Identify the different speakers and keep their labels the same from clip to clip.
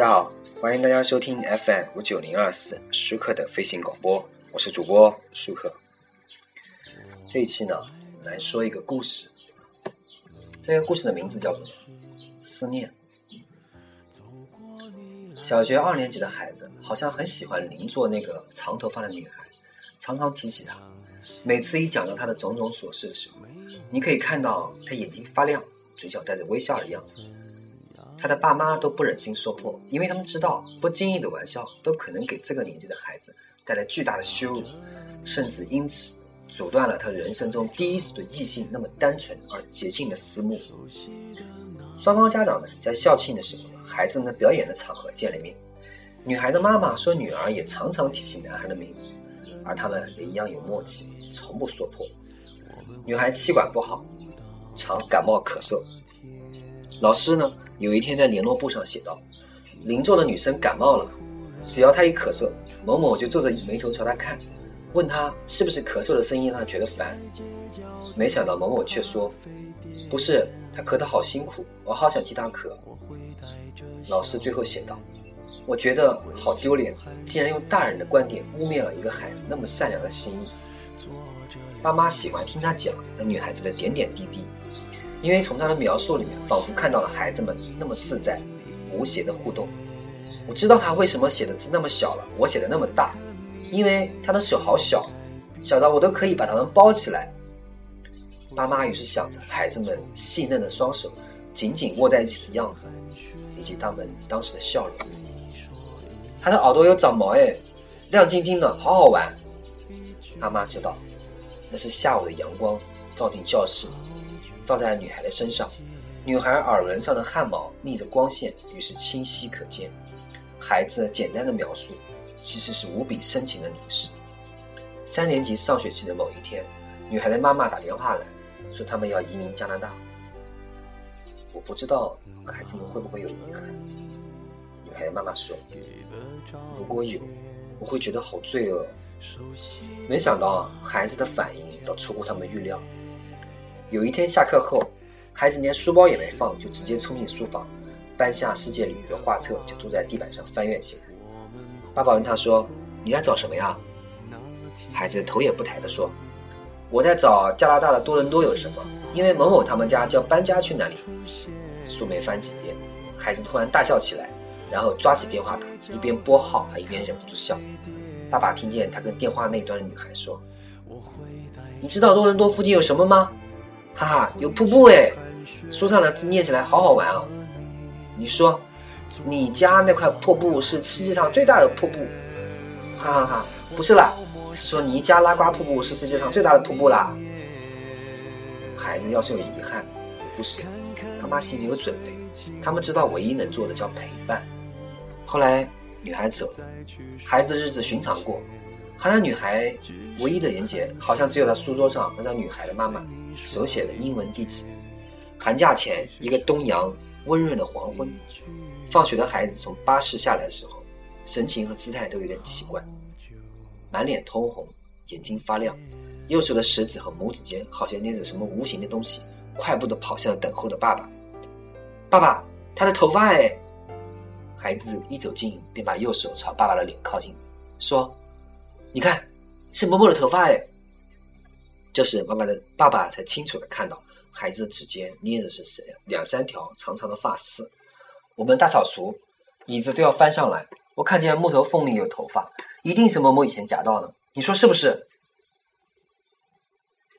Speaker 1: 大家好，欢迎大家收听 FM 五九零二四舒克的飞行广播，我是主播舒克。这一期呢，来说一个故事。这个故事的名字叫做《思念》。小学二年级的孩子好像很喜欢邻座那个长头发的女孩，常常提起她。每次一讲到她的种种琐事的时候，你可以看到她眼睛发亮，嘴角带着微笑的样子。他的爸妈都不忍心说破，因为他们知道不经意的玩笑都可能给这个年纪的孩子带来巨大的羞辱，甚至因此阻断了他人生中第一次对异性那么单纯而洁净的思慕。双方家长呢，在校庆的时候，孩子们的表演的场合见了面。女孩的妈妈说，女儿也常常提起男孩的名字，而他们也一样有默契，从不说破。女孩气管不好，常感冒咳嗽。老师呢？有一天，在联络簿上写道：“邻座的女生感冒了，只要她一咳嗽，某某就皱着眉头朝她看，问她是不是咳嗽的声音让她觉得烦。没想到某某却说：‘不是，她咳得好辛苦，我好想替她咳。’老师最后写道：‘我觉得好丢脸，竟然用大人的观点污蔑了一个孩子那么善良的心意。’爸妈喜欢听他讲那女孩子的点点滴滴。”因为从他的描述里面，仿佛看到了孩子们那么自在、无邪的互动。我知道他为什么写的字那么小了，我写的那么大，因为他的手好小，小到我都可以把他们包起来。爸妈于是想着孩子们细嫩的双手紧紧握在一起的样子，以及他们当时的笑容。他的耳朵有长毛哎，亮晶晶的，好好玩。爸妈知道，那是下午的阳光照进教室。照在女孩的身上，女孩耳轮上的汗毛逆着光线，于是清晰可见。孩子简单的描述，其实是无比深情的凝视。三年级上学期的某一天，女孩的妈妈打电话来说，他们要移民加拿大。我不知道孩子们会不会有遗憾。女孩的妈妈说：“如果有，我会觉得好罪恶。”没想到孩子的反应倒出乎他们预料。有一天下课后，孩子连书包也没放，就直接冲进书房，搬下世界旅游的画册，就坐在地板上翻阅起来。爸爸问他说：“你在找什么呀？”孩子头也不抬地说：“我在找加拿大的多伦多有什么，因为某某他们家就要搬家去那里。”书没翻几页，孩子突然大笑起来，然后抓起电话打，一边拨号还一边忍不住笑。爸爸听见他跟电话那端的女孩说：“你知道多伦多附近有什么吗？”哈哈，有瀑布哎！书上的字念起来好好玩啊。你说，你家那块瀑布是世界上最大的瀑布？哈哈哈，不是啦，是说尼加拉瓜瀑布是世界上最大的瀑布啦。孩子要是有遗憾，不是，他妈心里有准备，他们知道唯一能做的叫陪伴。后来女孩走了，孩子日子寻常过，和那女孩唯一的连结，好像只有他书桌上那张女孩的妈妈。手写的英文地址。寒假前一个东阳温润的黄昏，放学的孩子从巴士下来的时候，神情和姿态都有点奇怪，满脸通红，眼睛发亮，右手的食指和拇指间好像捏着什么无形的东西，快步的跑向等候的爸爸。爸爸，他的头发哎！孩子一走近，便把右手朝爸爸的脸靠近，说：“你看，是某某的头发哎。”这时，妈妈的爸爸才清楚的看到，孩子的指尖捏着是谁两三条长长的发丝。我们大扫除，椅子都要翻上来。我看见木头缝里有头发，一定是某某以前夹到的。你说是不是？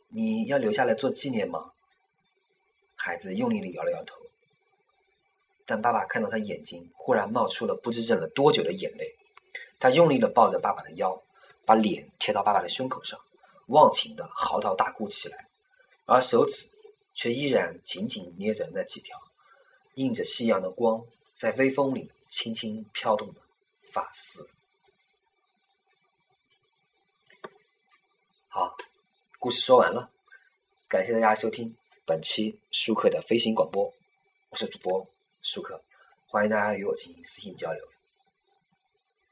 Speaker 1: 你要留下来做纪念吗？孩子用力的摇了摇头。但爸爸看到他眼睛忽然冒出了不知忍了多久的眼泪，他用力的抱着爸爸的腰，把脸贴到爸爸的胸口上。忘情的嚎啕大哭起来，而手指却依然紧紧捏着那几条映着夕阳的光，在微风里轻轻飘动的发丝。好，故事说完了，感谢大家收听本期舒克的飞行广播，我是主播舒克，欢迎大家与我进行私信交流，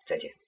Speaker 1: 再见。